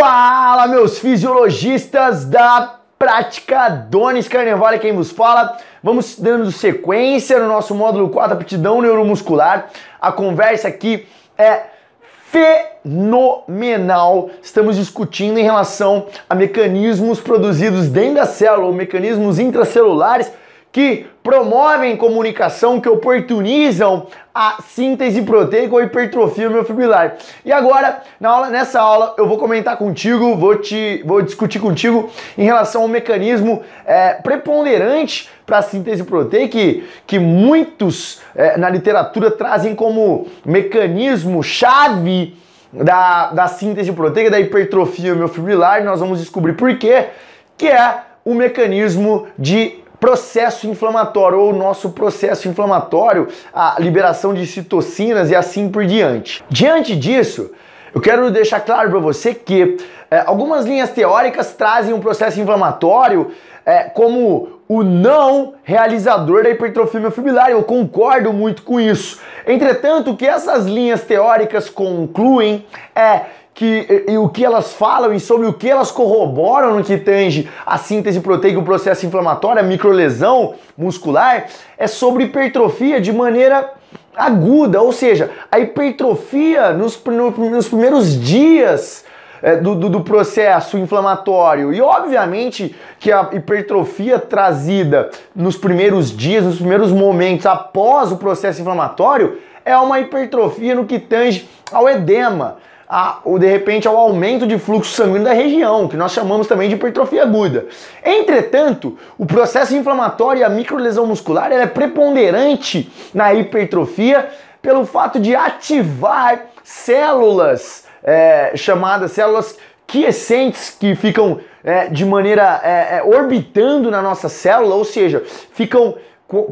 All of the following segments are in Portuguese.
Fala, meus fisiologistas da prática Donis Carnevale, quem vos fala. Vamos dando sequência no nosso módulo 4, aptidão neuromuscular. A conversa aqui é fenomenal. Estamos discutindo em relação a mecanismos produzidos dentro da célula, mecanismos intracelulares que promovem comunicação, que oportunizam a síntese proteica ou hipertrofia miofibrilar. E agora, na aula, nessa aula, eu vou comentar contigo, vou, te, vou discutir contigo em relação ao mecanismo é, preponderante para a síntese proteica, que, que muitos é, na literatura trazem como mecanismo chave da, da síntese proteica, da hipertrofia miofibrilar, nós vamos descobrir por quê, que é o mecanismo de processo inflamatório ou nosso processo inflamatório, a liberação de citocinas e assim por diante. Diante disso, eu quero deixar claro para você que é, algumas linhas teóricas trazem um processo inflamatório é, como o não realizador da hipertrofia miofibrilar. Eu concordo muito com isso. Entretanto, o que essas linhas teóricas concluem é que, e, o que elas falam e sobre o que elas corroboram no que tange a síntese proteica, o processo inflamatório, a microlesão muscular, é sobre hipertrofia de maneira aguda, ou seja, a hipertrofia nos, no, nos primeiros dias é, do, do, do, processo inflamatório. E obviamente que a hipertrofia trazida nos primeiros dias, nos primeiros momentos após o processo inflamatório, é uma hipertrofia no que tange ao edema a, ou de repente ao aumento de fluxo sanguíneo da região, que nós chamamos também de hipertrofia aguda. Entretanto, o processo inflamatório e a microlesão muscular é preponderante na hipertrofia pelo fato de ativar células é, chamadas células quiescentes que ficam é, de maneira é, é orbitando na nossa célula, ou seja, ficam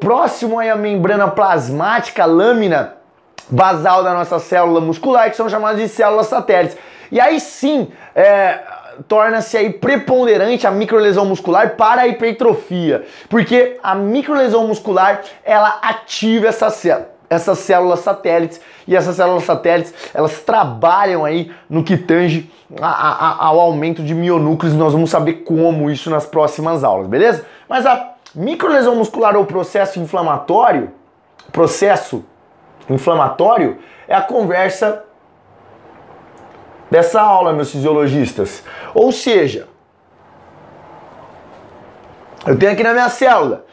próximo à membrana plasmática, lâmina basal da nossa célula muscular, que são chamadas de células satélites. E aí sim, é, torna-se aí preponderante a microlesão muscular para a hipertrofia, porque a microlesão muscular ela ativa essa célula essas células satélites e essas células satélites elas trabalham aí no que tange a, a, ao aumento de mionúcleos nós vamos saber como isso nas próximas aulas beleza mas a microlesão muscular ou processo inflamatório processo inflamatório é a conversa dessa aula, meus fisiologistas. Ou seja, eu tenho aqui na minha célula.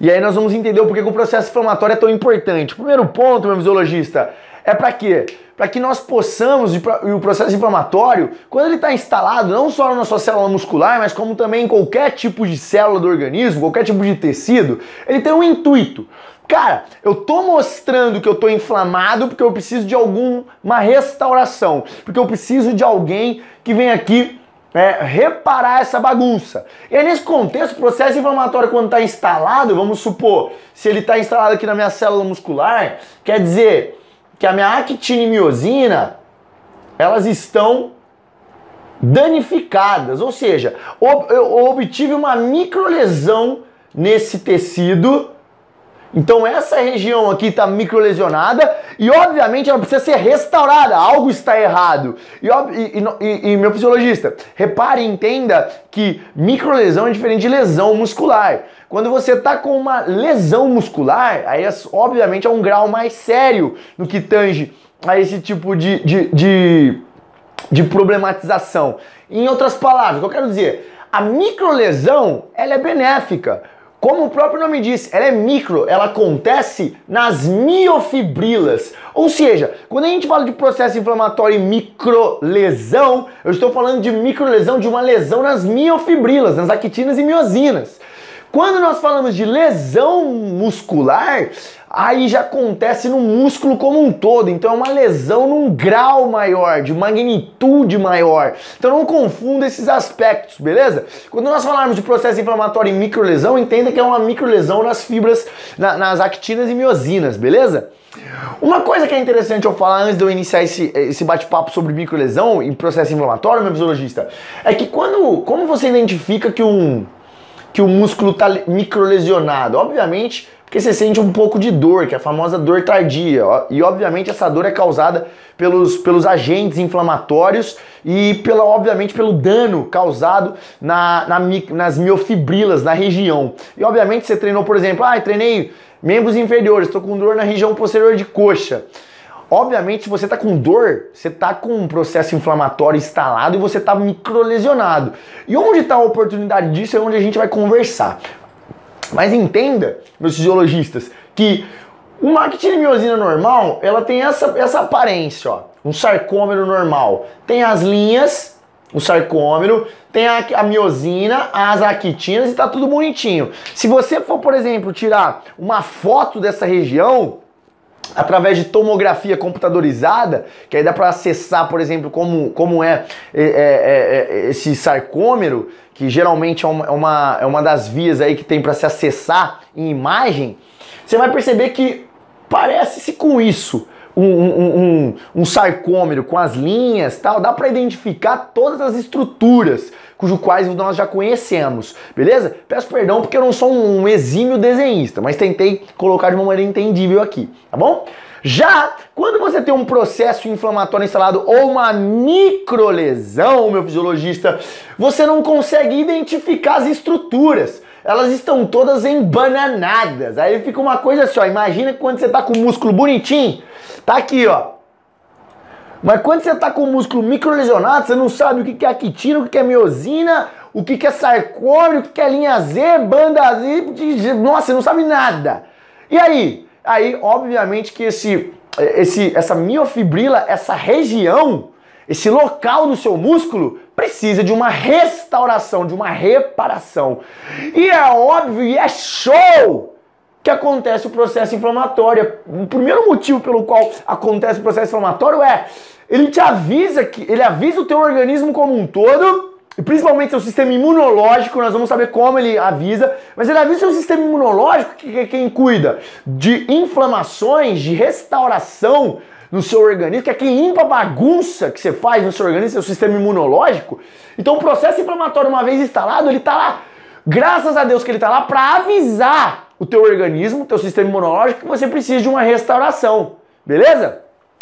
E aí nós vamos entender o porquê que o processo inflamatório é tão importante. Primeiro ponto, meu fisiologista, é para quê? Para que nós possamos, e o processo inflamatório, quando ele está instalado não só na sua célula muscular, mas como também em qualquer tipo de célula do organismo, qualquer tipo de tecido, ele tem um intuito. Cara, eu tô mostrando que eu tô inflamado porque eu preciso de alguma restauração, porque eu preciso de alguém que venha aqui é, reparar essa bagunça. E aí, nesse contexto, o processo inflamatório, quando está instalado, vamos supor, se ele está instalado aqui na minha célula muscular, quer dizer que a minha actina e miosina elas estão danificadas, ou seja, eu obtive uma microlesão nesse tecido então essa região aqui está microlesionada e obviamente ela precisa ser restaurada, algo está errado. E, e, e, e meu fisiologista, repare e entenda que microlesão é diferente de lesão muscular. Quando você está com uma lesão muscular, aí obviamente é um grau mais sério no que tange a esse tipo de, de, de, de problematização. Em outras palavras, o que eu quero dizer? A microlesão ela é benéfica como o próprio nome diz, ela é micro, ela acontece nas miofibrilas. Ou seja, quando a gente fala de processo inflamatório e microlesão, eu estou falando de microlesão de uma lesão nas miofibrilas, nas actinas e miosinas. Quando nós falamos de lesão muscular, aí já acontece no músculo como um todo. Então é uma lesão num grau maior, de magnitude maior. Então não confunda esses aspectos, beleza? Quando nós falarmos de processo inflamatório e microlesão, entenda que é uma microlesão nas fibras, na, nas actinas e miosinas, beleza? Uma coisa que é interessante eu falar antes de eu iniciar esse, esse bate-papo sobre microlesão e processo inflamatório, meu fisiologista, é que quando, como você identifica que um que o músculo está microlesionado? Obviamente, Porque você sente um pouco de dor, que é a famosa dor tardia. E obviamente essa dor é causada pelos, pelos agentes inflamatórios e pela, obviamente pelo dano causado na, na, nas miofibrilas, na região. E obviamente você treinou, por exemplo, ah, treinei membros inferiores, estou com dor na região posterior de coxa. Obviamente, se você está com dor, você está com um processo inflamatório instalado e você está microlesionado. E onde está a oportunidade disso é onde a gente vai conversar. Mas entenda, meus fisiologistas, que uma actinimiosina normal, ela tem essa, essa aparência, ó, um sarcômero normal. Tem as linhas, o sarcômero, tem a, a miosina, as actinas e tá tudo bonitinho. Se você for, por exemplo, tirar uma foto dessa região, através de tomografia computadorizada, que aí dá para acessar, por exemplo, como, como é, é, é, é, esse sarcômero, que geralmente é uma, é uma, é das vias aí que tem para se acessar em imagem, você vai perceber que parece-se com isso. Um, um, um, um, sarcômero com as linhas tal, dá para identificar todas as estruturas cujo quais nós já conhecemos, beleza? Peço perdão porque eu não sou um exímio desenhista, mas tentei colocar de uma maneira entendível aqui, tá bom? Já quando você tem um processo inflamatório instalado ou uma microlesão, meu fisiologista, você não consegue identificar as estruturas. Elas estão todas embananadas. Aí fica uma coisa assim, ó, imagina quando você tá com o músculo bonitinho, tá aqui, ó, mas quando você está com o músculo microlesionado, você não sabe o que é actina, o que é miosina, o que é sarcômero, o que é linha Z, banda Z, nossa, você não sabe nada. E aí? Aí, obviamente que esse, esse, essa miofibrila, essa região, esse local do seu músculo precisa de uma restauração, de uma reparação. E é óbvio e é show que acontece o processo inflamatório. O primeiro motivo pelo qual acontece o processo inflamatório é ele te avisa que ele avisa o teu organismo como um todo, e principalmente seu sistema imunológico, nós vamos saber como ele avisa, mas ele avisa o seu sistema imunológico, que é quem cuida de inflamações, de restauração no seu organismo, que é quem limpa a bagunça que você faz no seu organismo, seu sistema imunológico. Então o processo inflamatório, uma vez instalado, ele está lá, graças a Deus que ele está lá para avisar o teu organismo, o teu sistema imunológico, que você precisa de uma restauração. Beleza?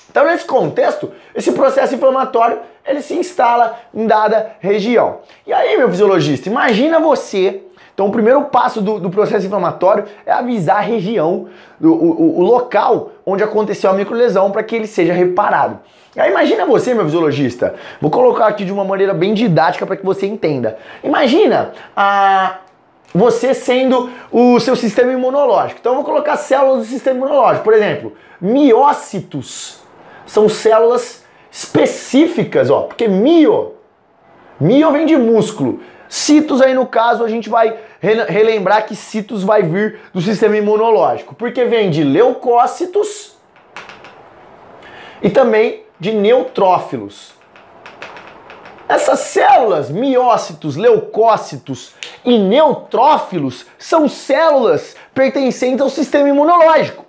Então, nesse contexto, esse processo inflamatório ele se instala em dada região. E aí, meu fisiologista, imagina você. Então, o primeiro passo do, do processo inflamatório é avisar a região, o, o, local onde aconteceu a microlesão para que ele seja reparado. Aí, imagina você, meu fisiologista. Vou colocar aqui de uma maneira bem didática para que você entenda. Imagina a, você sendo o seu sistema imunológico. Então, eu vou colocar células do sistema imunológico. Por exemplo, miócitos são células específicas, ó, porque mio, mio vem de músculo. Citos aí no caso a gente vai relembrar que citos vai vir do sistema imunológico, porque vem de leucócitos e também de neutrófilos. Essas células, miócitos, leucócitos e neutrófilos, são células pertencentes ao sistema imunológico.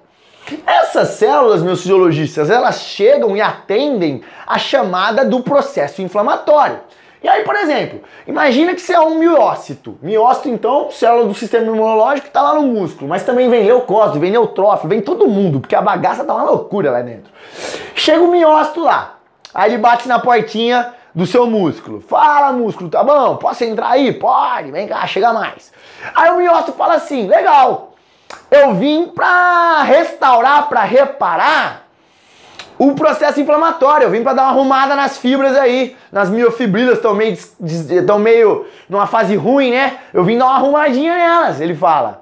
Essas células, meus fisiologistas, elas chegam e atendem a chamada do processo inflamatório. E aí, por exemplo, imagina que você é um miócito. Miócito, então, célula do sistema imunológico que está lá no músculo, mas também vem leucócito, vem neutrófilo, vem todo mundo, porque a bagaça tá uma loucura lá dentro. Chega o miócito lá, aí ele bate na portinha do seu músculo. Fala, músculo, tá bom? Posso entrar aí? Pode, vem cá, chega mais. Aí o miócito fala assim: legal, eu vim para restaurar, para reparar o processo inflamatório. Eu vim para dar uma arrumada nas fibras aí, nas miofibrilas estão meio, estão meio numa fase ruim, né? Eu vim dar uma arrumadinha nelas, ele fala.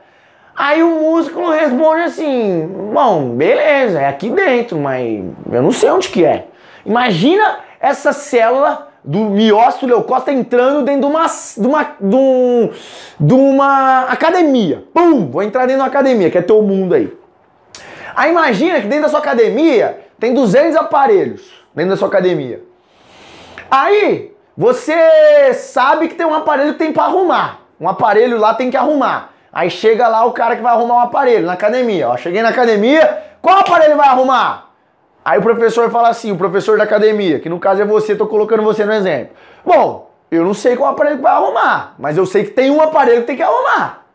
Aí o músculo responde assim: Bom, beleza, é aqui dentro, mas eu não sei onde que é. Imagina essa célula do miócito leucócito entrando dentro de uma, de uma, de, um, de uma academia. Pum! Vou entrar dentro de uma academia, que é teu mundo aí. Aí imagina que dentro da sua academia tem 200 aparelhos dentro da sua academia. Aí você sabe que tem um aparelho que tem para arrumar. Um aparelho lá tem que arrumar. Aí chega lá o cara que vai arrumar um aparelho na academia. Ó, cheguei na academia, qual aparelho vai arrumar? Aí o professor fala assim, o professor da academia, que no caso é você, tô colocando você no exemplo. Bom, eu não sei qual aparelho que vai arrumar, mas eu sei que tem um aparelho que tem que arrumar.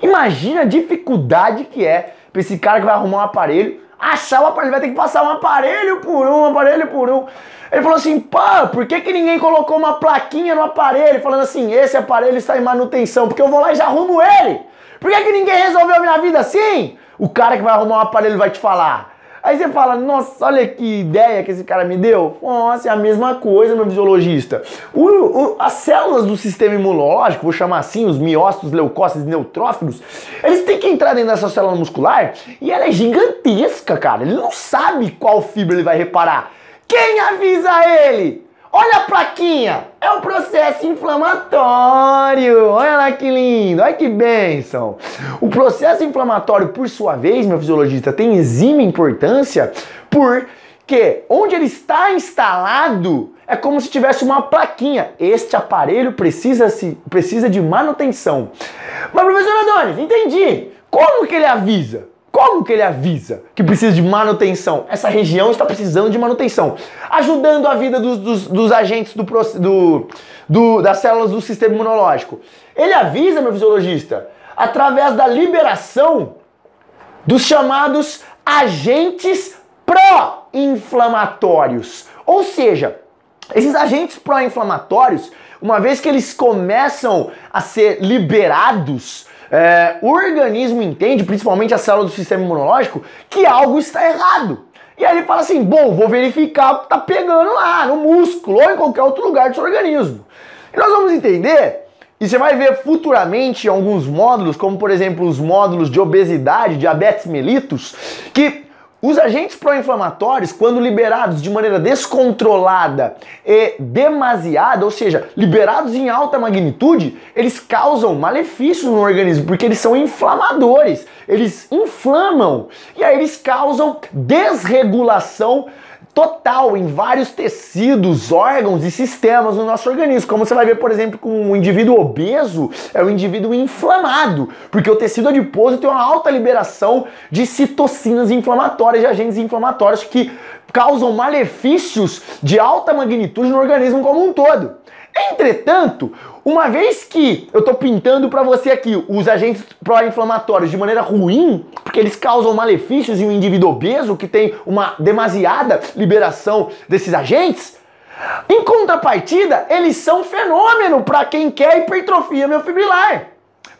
Imagina a dificuldade que é para esse cara que vai arrumar um aparelho, achar o aparelho, vai ter que passar um aparelho por um, um aparelho por um. Ele falou assim, pá, por que, que ninguém colocou uma plaquinha no aparelho falando assim, esse aparelho está em manutenção? Porque eu vou lá e já arrumo ele. Por que, que ninguém resolveu a minha vida assim? O cara que vai arrumar um aparelho vai te falar. Aí você fala, nossa, olha que ideia que esse cara me deu. Nossa, é a mesma coisa, meu fisiologista. O, o, as células do sistema imunológico, vou chamar assim, os miócitos, leucócitos, neutrófilos, eles têm que entrar dentro dessa célula muscular e ela é gigantesca, cara. Ele não sabe qual fibra ele vai reparar. Quem avisa ele? Olha a plaquinha! É um processo inflamatório! Olha lá que lindo! Olha que bênção! O processo inflamatório, por sua vez, meu fisiologista, tem exima importância porque onde ele está instalado é como se tivesse uma plaquinha. Este aparelho precisa, se, precisa de manutenção. Mas, professor Adonis, entendi! Como que ele avisa? Como que ele avisa que precisa de manutenção? Essa região está precisando de manutenção, ajudando a vida dos, dos, dos agentes do, do, do, das células do sistema imunológico. Ele avisa, meu fisiologista, através da liberação dos chamados agentes pró-inflamatórios. Ou seja, esses agentes pró-inflamatórios, uma vez que eles começam a ser liberados é, o organismo entende, principalmente a célula do sistema imunológico, que algo está errado. E aí ele fala assim: bom, vou verificar o que está pegando lá, no músculo ou em qualquer outro lugar do seu organismo. E nós vamos entender, e você vai ver futuramente alguns módulos, como por exemplo os módulos de obesidade, diabetes mellitus, que os agentes pró-inflamatórios, quando liberados de maneira descontrolada e demasiada, ou seja, liberados em alta magnitude, eles causam malefícios no organismo, porque eles são inflamadores, eles inflamam e aí eles causam desregulação total em vários tecidos, órgãos e sistemas no nosso organismo. Como você vai ver, por exemplo, com um indivíduo obeso, é um indivíduo inflamado, porque o tecido adiposo tem uma alta liberação de citocinas inflamatórias, de agentes inflamatórios que causam malefícios de alta magnitude no organismo como um todo. Entretanto, uma vez que eu estou pintando para você aqui os agentes pró-inflamatórios de maneira ruim, porque eles causam malefícios em um indivíduo obeso que tem uma demasiada liberação desses agentes, em contrapartida, eles são fenômeno para quem quer hipertrofia miofibrilar.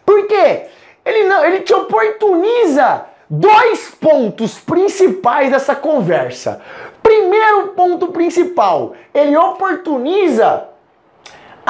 Por quê? Ele não, ele te oportuniza dois pontos principais dessa conversa. Primeiro ponto principal, ele oportuniza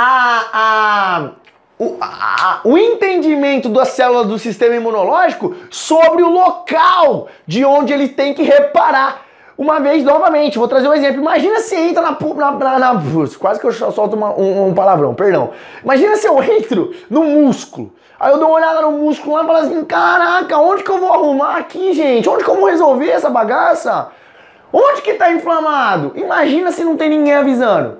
a, a, o, a, o entendimento das células do sistema imunológico sobre o local de onde ele tem que reparar. Uma vez, novamente, vou trazer um exemplo. Imagina se entra na. na, na, na quase que eu solto uma, um, um, palavrão, perdão. Imagina se eu entro no músculo. Aí eu dou uma olhada no músculo lá e falo assim: caraca, onde que eu vou arrumar aqui, gente? Onde que eu vou resolver essa bagaça? Onde que tá inflamado? Imagina se não tem ninguém avisando.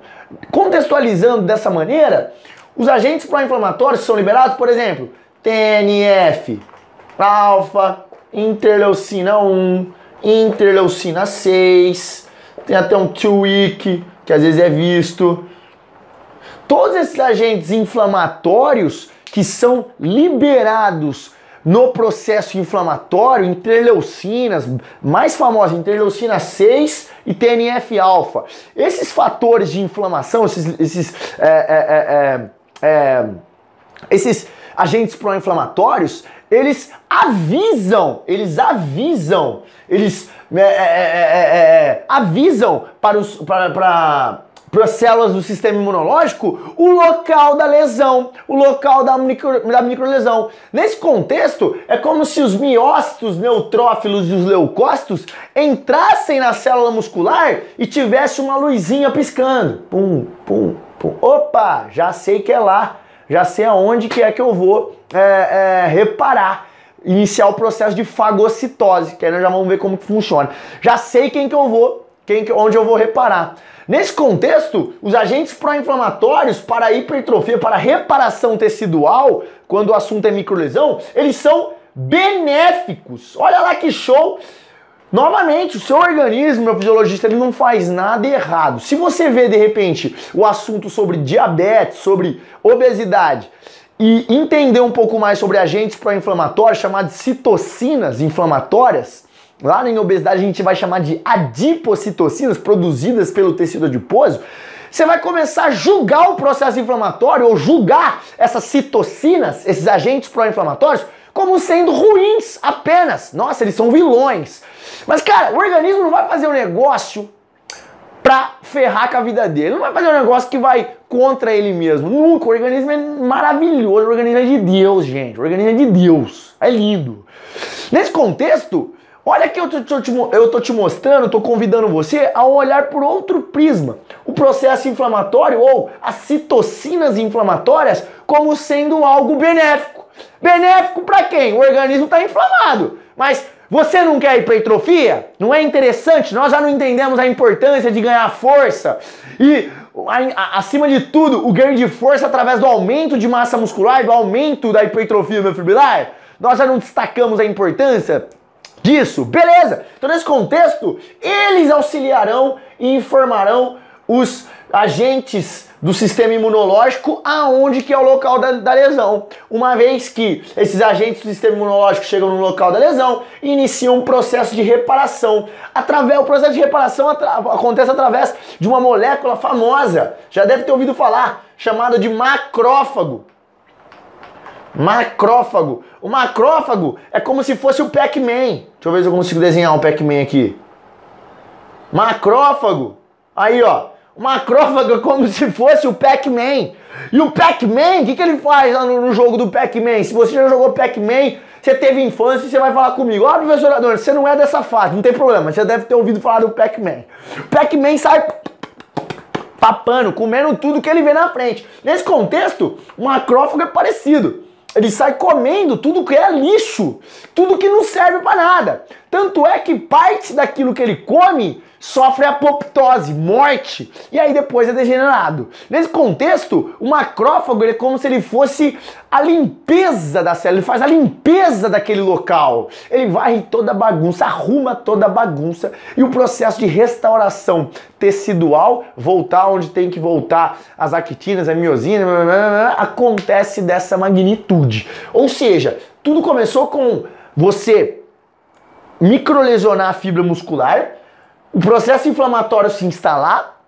Contextualizando dessa maneira, os agentes pró-inflamatórios são liberados, por exemplo, TNF, alfa, interleucina 1, interleucina 6, tem até um TWIC, que às vezes é visto. Todos esses agentes inflamatórios que são liberados no processo inflamatório, interleucinas, mais famosas, interleucina 6 e TNF-alfa. Esses fatores de inflamação, esses, esses, é, é, é, esses agentes pró-inflamatórios, eles avisam, eles avisam, eles avisam para os para, para para as células do sistema imunológico o local da lesão, o local da, micro, da microlesão. Nesse contexto, é como se os miócitos, neutrófilos e os leucócitos entrassem na célula muscular e tivesse uma luzinha piscando. Pum, pum, pum. Opa, já sei que é lá, já sei aonde que é que eu vou é, é, reparar iniciar o processo de fagocitose, que aí nós já vamos ver como que funciona. Já sei quem que eu vou, quem que, onde eu vou reparar. Nesse contexto, os agentes pró-inflamatórios para hipertrofia, para reparação tecidual, quando o assunto é microlesão, eles são benéficos. Olha lá que show! Novamente, o seu organismo, meu fisiologista, ele não faz nada errado. Se você vê de repente o assunto sobre diabetes, sobre obesidade, e entender um pouco mais sobre agentes pró-inflamatórios, chamados citocinas inflamatórias, lá em obesidade a gente vai chamar de adipocitocinas produzidas pelo tecido adiposo, você vai começar a julgar o processo inflamatório ou julgar essas citocinas, esses agentes pró-inflamatórios, como sendo ruins apenas. Nossa, eles são vilões. Mas, cara, o organismo não vai fazer um negócio pra ferrar com a vida dele. Não vai fazer um negócio que vai contra ele mesmo. Nunca. O organismo é maravilhoso. O organismo é de Deus, gente. O organismo é de Deus. É lindo. Nesse contexto, olha que eu tô, te, eu tô te mostrando, tô convidando você a olhar por outro prisma. O processo inflamatório ou as citocinas inflamatórias como sendo algo benéfico. Benéfico para quem? O organismo está inflamado. Mas você não quer hipertrofia? Não é interessante? Nós já não entendemos a importância de ganhar força. E acima de tudo, o ganho de força através do aumento de massa muscular, do aumento da hipertrofia fibrilar. Nós já não destacamos a importância disso. Beleza. Então nesse contexto, eles auxiliarão e informarão os agentes do sistema imunológico aonde que é o local da, da, lesão. Uma vez que esses agentes do sistema imunológico chegam no local da lesão iniciam um processo de reparação. Através, o processo de reparação atra, acontece através de uma molécula famosa, já deve ter ouvido falar, chamada de macrófago. Macrófago. O macrófago é como se fosse o Pac-Man. Deixa eu ver se eu consigo desenhar um Pac-Man aqui. Macrófago. Aí, ó macrófago é como se fosse o Pac-Man. E o Pac-Man, o que, que ele faz lá no, no jogo do Pac-Man? Se você já jogou Pac-Man, você teve infância e você vai falar comigo. Ó, oh, professor Adorno, você não é dessa fase, não tem problema. Você deve ter ouvido falar do Pac-Man. Pac-Man sai papando, comendo tudo que ele vê na frente. Nesse contexto, o macrófago é parecido. Ele sai comendo tudo que é lixo, tudo que não serve para nada. Tanto é que parte daquilo que ele come sofre apoptose, morte, e aí depois é degenerado. Nesse contexto, o macrófago é como se ele fosse a limpeza da célula, ele faz a limpeza daquele local. Ele varre toda a bagunça, arruma toda a bagunça e o processo de restauração tecidual, voltar onde tem que voltar as actinas, a miosina, acontece dessa magnitude. Ou seja, tudo começou com você microlesionar a fibra muscular, o processo inflamatório se instalar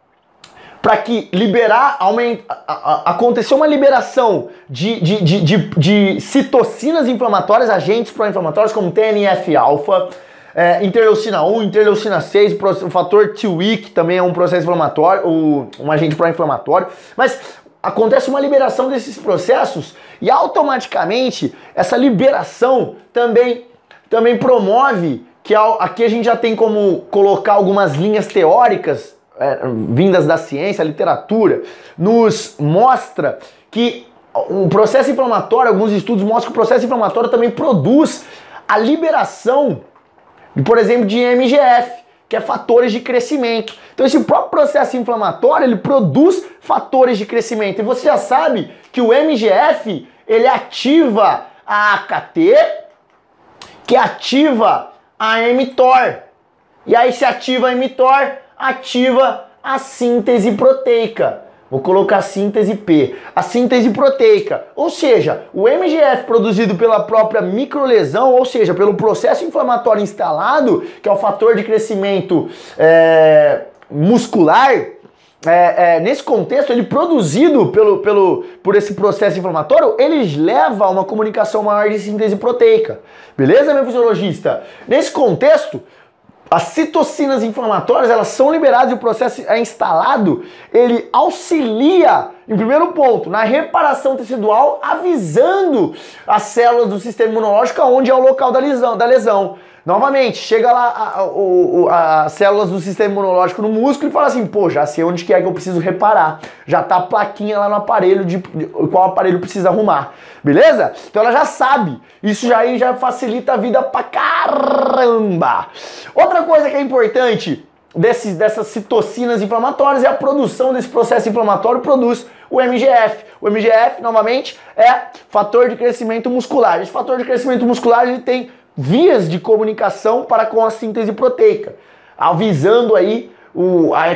para que liberar, aumenta, acontecer uma liberação de, de, de, de, de citocinas inflamatórias, agentes pró-inflamatórios como TNF-alfa, é, interleucina 1, interleucina 6, o fator T-weak também é um processo inflamatório, um agente pró-inflamatório, mas acontece uma liberação desses processos e automaticamente essa liberação também, também promove que aqui a gente já tem como colocar algumas linhas teóricas é, vindas da ciência, literatura, nos mostra que o processo inflamatório, alguns estudos mostram que o processo inflamatório também produz a liberação, por exemplo, de MGF, que é fatores de crescimento. Então esse próprio processo inflamatório, ele produz fatores de crescimento. E você já sabe que o MGF, ele ativa a AKT, que ativa a mTOR. E aí se ativa a mTOR, ativa a síntese proteica. Vou colocar síntese P, a síntese proteica. Ou seja, o MGF produzido pela própria microlesão, ou seja, pelo processo inflamatório instalado, que é o fator de crescimento é, muscular, é, é, nesse contexto, ele produzido pelo, pelo, por esse processo inflamatório, ele leva a uma comunicação maior de síntese proteica. Beleza, meu fisiologista? Nesse contexto, as citocinas inflamatórias, elas são liberadas e o processo é instalado, ele auxilia, em primeiro ponto, na reparação tecidual, avisando as células do sistema imunológico onde é o local da lesão. Da lesão. Novamente, chega lá as células do sistema imunológico no músculo e fala assim, pô, já sei onde que é que eu preciso reparar. Já tá a plaquinha lá no aparelho de, de qual aparelho precisa arrumar. Beleza? Então ela já sabe. Isso já aí já facilita a vida pra caramba. Outra coisa que é importante desses, dessas citocinas inflamatórias é a produção desse processo inflamatório produz o MGF. O MGF, novamente, é fator de crescimento muscular. Esse fator de crescimento muscular ele tem vias de comunicação para com a síntese proteica, avisando aí o, a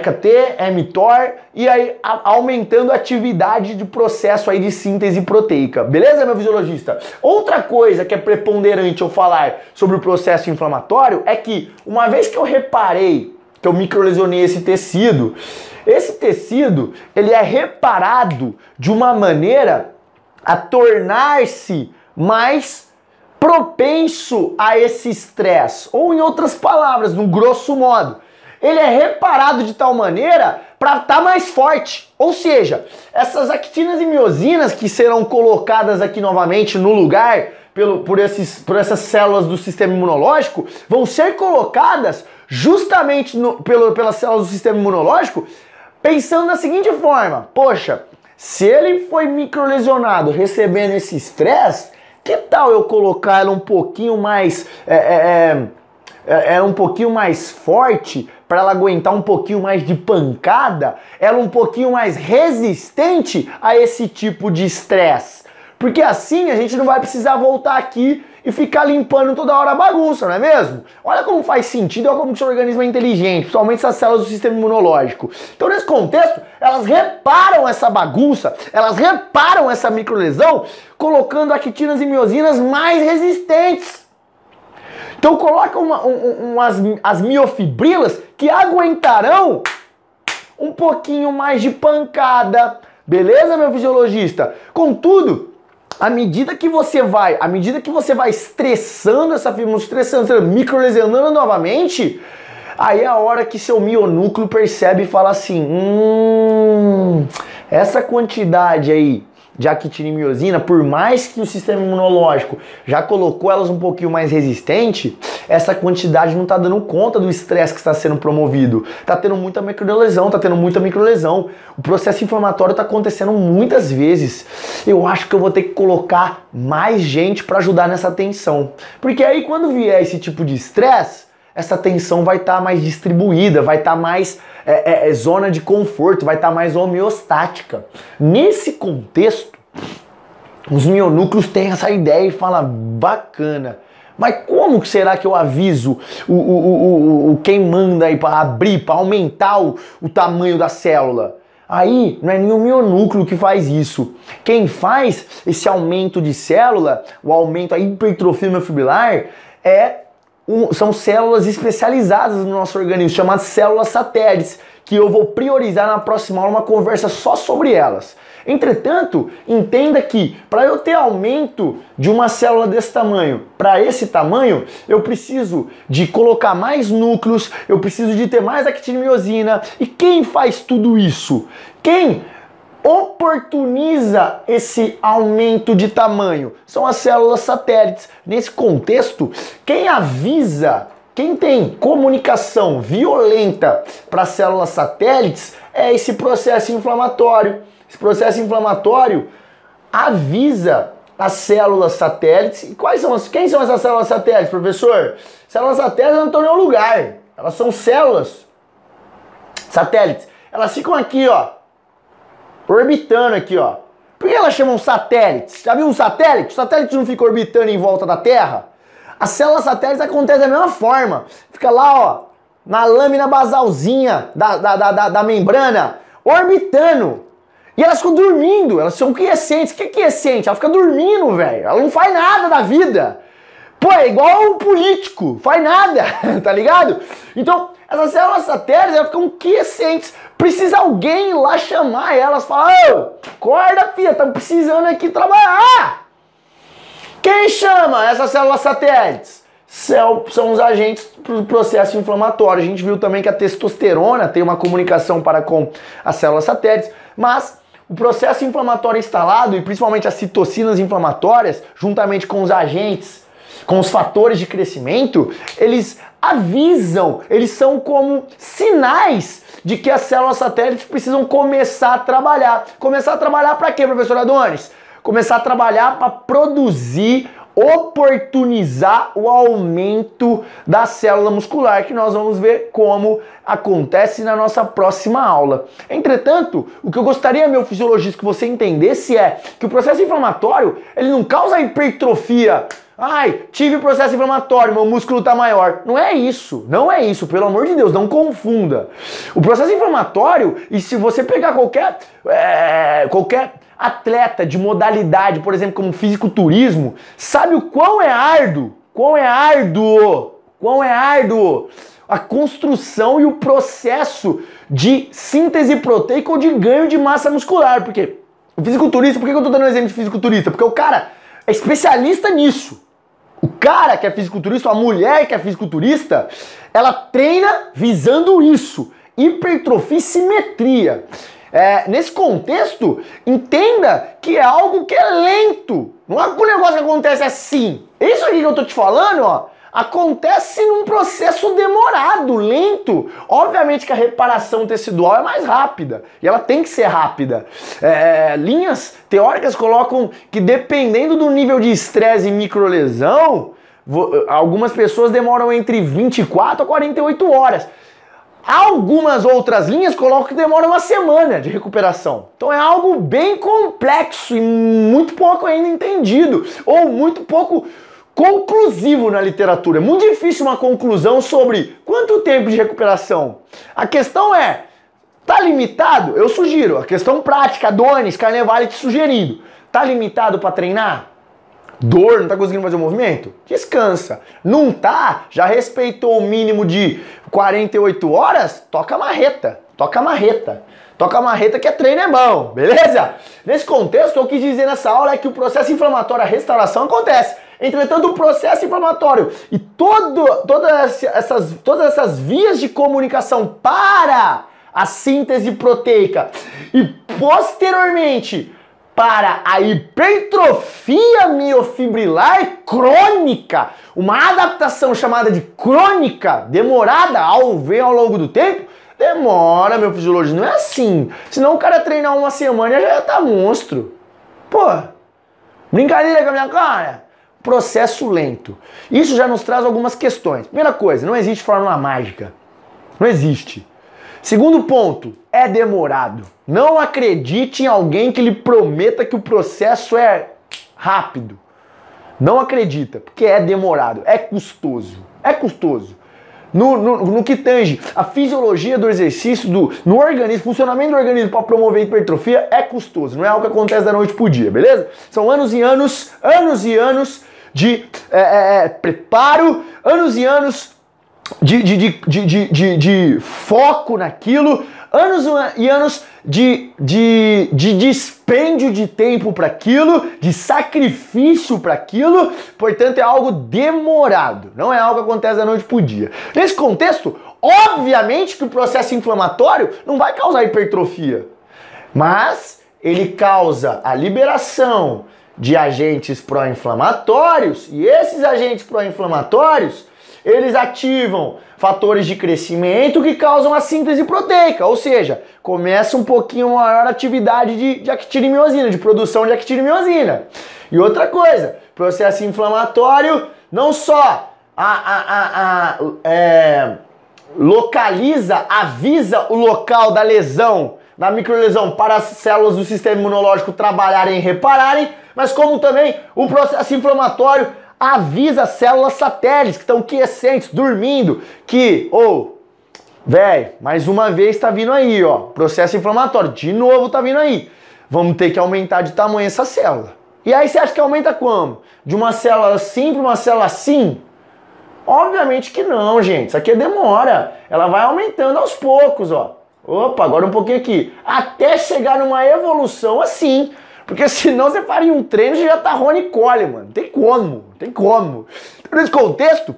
mTOR e aí a, aumentando a atividade de processo aí de síntese proteica. Beleza, meu fisiologista? Outra coisa que é preponderante eu falar sobre o processo inflamatório é que uma vez que eu reparei que eu microlesionei esse tecido, esse tecido ele é reparado de uma maneira a tornar-se mais propenso a esse estresse, ou em outras palavras, no grosso modo, ele é reparado de tal maneira para estar tá mais forte. Ou seja, essas actinas e miosinas que serão colocadas aqui novamente no lugar pelo, por, esses, por essas células do sistema imunológico vão ser colocadas justamente no, pelo, pelas células do sistema imunológico pensando da seguinte forma: poxa, se ele foi microlesionado recebendo esse estresse, que tal eu colocar ela um pouquinho mais. É, é, é, é um pouquinho mais forte para ela aguentar um pouquinho mais de pancada, ela um pouquinho mais resistente a esse tipo de estresse. Porque assim a gente não vai precisar voltar aqui e ficar limpando toda hora a bagunça, não é mesmo? Olha como faz sentido, olha como o seu organismo é inteligente, principalmente essas células do sistema imunológico. Então, nesse contexto, elas reparam essa bagunça, elas reparam essa microlesão, colocando actinas e miosinas mais resistentes. Então coloca uma, um, um, as, as miofibrilas que aguentarão um pouquinho mais de pancada. Beleza, meu fisiologista? Contudo, à medida que você vai, à medida que você vai estressando essa fibra, estressando, microlesionando novamente, aí é a hora que seu mionúcleo percebe e fala assim: hum, essa quantidade aí de actinimiosina, por mais que o sistema imunológico já colocou elas um pouquinho mais resistente, essa quantidade não está dando conta do estresse que está sendo promovido. Está tendo muita microlesão, está tendo muita microlesão. O processo inflamatório está acontecendo muitas vezes. Eu acho que eu vou ter que colocar mais gente para ajudar nessa tensão. Porque aí quando vier esse tipo de estresse, essa tensão vai estar tá mais distribuída, vai estar tá mais é, é, é, zona de conforto, vai estar tá mais homeostática. Nesse contexto, os mionúcleos têm essa ideia e falam, bacana. Mas como que será que eu aviso o, o, o, o quem manda aí para abrir, para aumentar o, o tamanho da célula? Aí não é nenhum mionúcleo que faz isso. Quem faz esse aumento de célula, o aumento, a hipertrofia miofibrilar, é um, são células especializadas no nosso organismo, chamadas células satélites, que eu vou priorizar na próxima aula uma conversa só sobre elas. Entretanto, entenda que para eu ter aumento de uma célula desse tamanho para esse tamanho, eu preciso de colocar mais núcleos, eu preciso de ter mais actinimiosina. E quem faz tudo isso? Quem oportuniza esse aumento de tamanho são as células satélites. Nesse contexto, quem avisa, quem tem comunicação violenta para as células satélites é esse processo inflamatório. Esse processo inflamatório avisa as células satélites. E quais são as, quem são essas células satélites, professor? Células satélites não estão em nenhum lugar. Elas são células satélites. Elas ficam aqui, ó, orbitando aqui, ó. Por que elas chamam satélites? Já viu um satélite? O satélite não fica orbitando em volta da Terra? As células satélites acontecem da mesma forma. Fica lá, ó, na lâmina basalzinha da, da, da, da membrana, orbitando. E elas ficam dormindo, elas são quiescentes. O que é quiescente? Ela fica dormindo, velho. Ela não faz nada da vida. Pô, é igual um político, faz nada, tá ligado? Então, essas células satélites elas ficam quiescentes. Precisa alguém ir lá chamar elas, falar: Ô, acorda, filha, estamos precisando aqui trabalhar. Quem chama essas células satélites? São, os agentes do processo inflamatório. A gente viu também que a testosterona tem uma comunicação para com as células satélites, mas o processo inflamatório instalado e principalmente as citocinas inflamatórias, juntamente com os agentes, com os fatores de crescimento, eles avisam, eles são como sinais de que as células satélites precisam começar a trabalhar. Começar a trabalhar para quê, professor Adonis? Começar a trabalhar para produzir oportunizar o aumento da célula muscular, que nós vamos ver como acontece na nossa próxima aula. Entretanto, o que eu gostaria, meu fisiologista, que você entendesse é que o processo inflamatório, ele não causa hipertrofia Ai, tive processo inflamatório, meu músculo está maior. Não é isso, não é isso, pelo amor de Deus, não confunda. O processo inflamatório, e se você pegar qualquer, é, qualquer atleta de modalidade, por exemplo, como fisiculturismo, sabe o quão é árduo, quão é árduo, quão é árduo a construção e o processo de síntese proteica ou de ganho de massa muscular. Porque o fisiculturista, por que eu estou dando um exemplo de fisiculturista? Porque o cara é especialista nisso. O cara que é fisiculturista, a mulher que é fisiculturista, ela treina visando isso: hipertrofia e simetria. É, nesse contexto, entenda que é algo que é lento. Não é um negócio que acontece assim. Isso aqui que eu tô te falando, ó, acontece num processo demorado, lento. Obviamente que a reparação tecidual é mais rápida e ela tem que ser rápida. É, linhas teóricas colocam que dependendo do nível de estresse e microlesão, algumas pessoas demoram entre 24 a 48 horas. Algumas outras linhas colocam que demora uma semana de recuperação. Então é algo bem complexo e muito pouco ainda entendido, ou muito pouco conclusivo na literatura. É muito difícil uma conclusão sobre quanto tempo de recuperação. A questão é, tá limitado? Eu sugiro. A questão prática, Donis, Carnevale te sugerindo. Tá limitado para treinar? Dor, não tá conseguindo fazer o movimento? Descansa. Não tá? Já respeitou o mínimo de 48 horas? Toca marreta. Toca marreta. Toca marreta que é treino é bom, beleza? Nesse contexto, eu quis dizer nessa aula é que o processo inflamatório, a restauração acontece. Entretanto, o processo inflamatório e todo, todas, essas, todas essas vias de comunicação para a síntese proteica e posteriormente para a hipertrofia miofibrilar crônica, uma adaptação chamada de crônica, demorada ao ver ao longo do tempo, demora, meu fisiologista, não é assim. Senão o cara treinar uma semana já tá monstro. Pô, brincadeira com a minha cara processo lento. Isso já nos traz algumas questões. Primeira coisa, não existe fórmula mágica. Não existe. Segundo ponto, é demorado. Não acredite em alguém que lhe prometa que o processo é rápido. Não acredita, porque é demorado, é custoso. É custoso. No, no, no, que tange a fisiologia do exercício, do, no organismo, funcionamento do organismo para promover hipertrofia é custoso, não é algo que acontece da noite pro dia, beleza? São anos e anos, anos e anos de é, é, é, preparo, anos e anos de, de, de, de, de, foco naquilo, anos e anos de, de, de dispêndio de tempo para aquilo, de sacrifício para aquilo, portanto é algo demorado, não é algo que acontece da noite para dia. Nesse contexto, obviamente que o processo inflamatório não vai causar hipertrofia, mas ele causa a liberação de agentes pró-inflamatórios e esses agentes pró-inflamatórios eles ativam fatores de crescimento que causam a síntese proteica, ou seja, começa um pouquinho maior atividade de, de de produção de actinimiosina. E outra coisa, processo inflamatório não só a, a, a, a é, localiza, avisa o local da lesão, da microlesão para as células do sistema imunológico trabalharem e repararem, mas como também o processo inflamatório avisa células satélites que estão quiescentes, dormindo, que, ou, oh, velho, mais uma vez tá vindo aí, ó, processo inflamatório, de novo tá vindo aí. Vamos ter que aumentar de tamanho essa célula. E aí você acha que aumenta como? De uma célula assim para uma célula assim? Obviamente que não, gente. Isso aqui é demora. Ela vai aumentando aos poucos, ó. Opa, agora um pouquinho aqui. Até chegar numa evolução assim. Porque senão você faria um treino e já tá Rony Cole, mano. Tem como, tem como. Então, nesse contexto,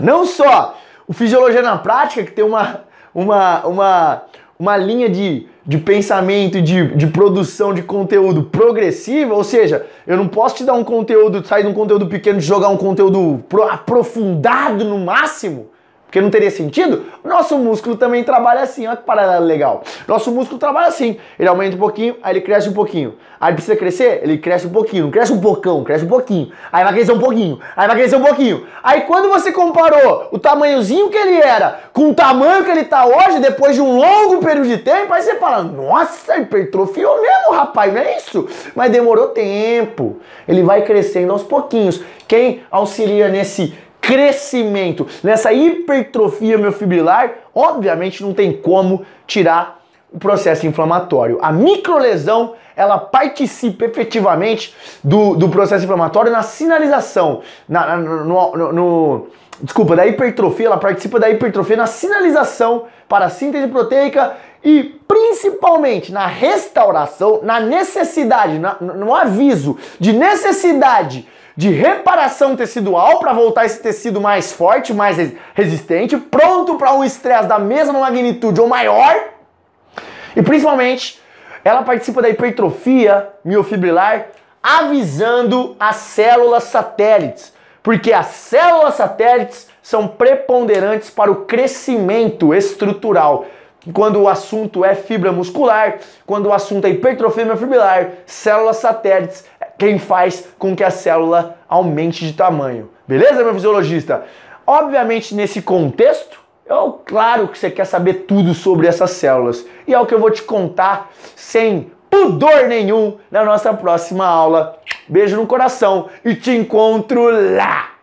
não só o Fisiologia na Prática, que tem uma, uma, uma, uma linha de, de pensamento, de, de produção de conteúdo progressiva, ou seja, eu não posso te dar um conteúdo, sair de um conteúdo pequeno e jogar um conteúdo aprofundado no máximo. Porque não teria sentido, nosso músculo também trabalha assim, olha que parada legal. Nosso músculo trabalha assim, ele aumenta um pouquinho, aí ele cresce um pouquinho. Aí precisa crescer, ele cresce um pouquinho, não cresce um pocão, cresce um pouquinho. Aí vai crescer um pouquinho, aí vai crescer um pouquinho. Aí quando você comparou o tamanhozinho que ele era com o tamanho que ele tá hoje, depois de um longo período de tempo, aí você fala, nossa, hipertrofiou mesmo, rapaz, não é isso? Mas demorou tempo. Ele vai crescendo aos pouquinhos. Quem auxilia nesse crescimento, nessa hipertrofia miofibrilar, obviamente não tem como tirar o processo inflamatório. A microlesão, ela participa efetivamente do, do processo inflamatório na sinalização, na, no, no, no, desculpa, da hipertrofia, ela participa da hipertrofia na sinalização para a síntese proteica e principalmente na restauração, na necessidade, na, no aviso de necessidade de reparação tecidual para voltar esse tecido mais forte, mais resistente, pronto para um estresse da mesma magnitude ou maior. E principalmente, ela participa da hipertrofia miofibrilar avisando as células satélites, porque as células satélites são preponderantes para o crescimento estrutural. Quando o assunto é fibra muscular, quando o assunto é hipertrofia miofibrilar, células satélites quem faz com que a célula aumente de tamanho. Beleza, meu fisiologista? Obviamente, nesse contexto, eu, claro que você quer saber tudo sobre essas células. E é o que eu vou te contar sem pudor nenhum na nossa próxima aula. Beijo no coração e te encontro lá!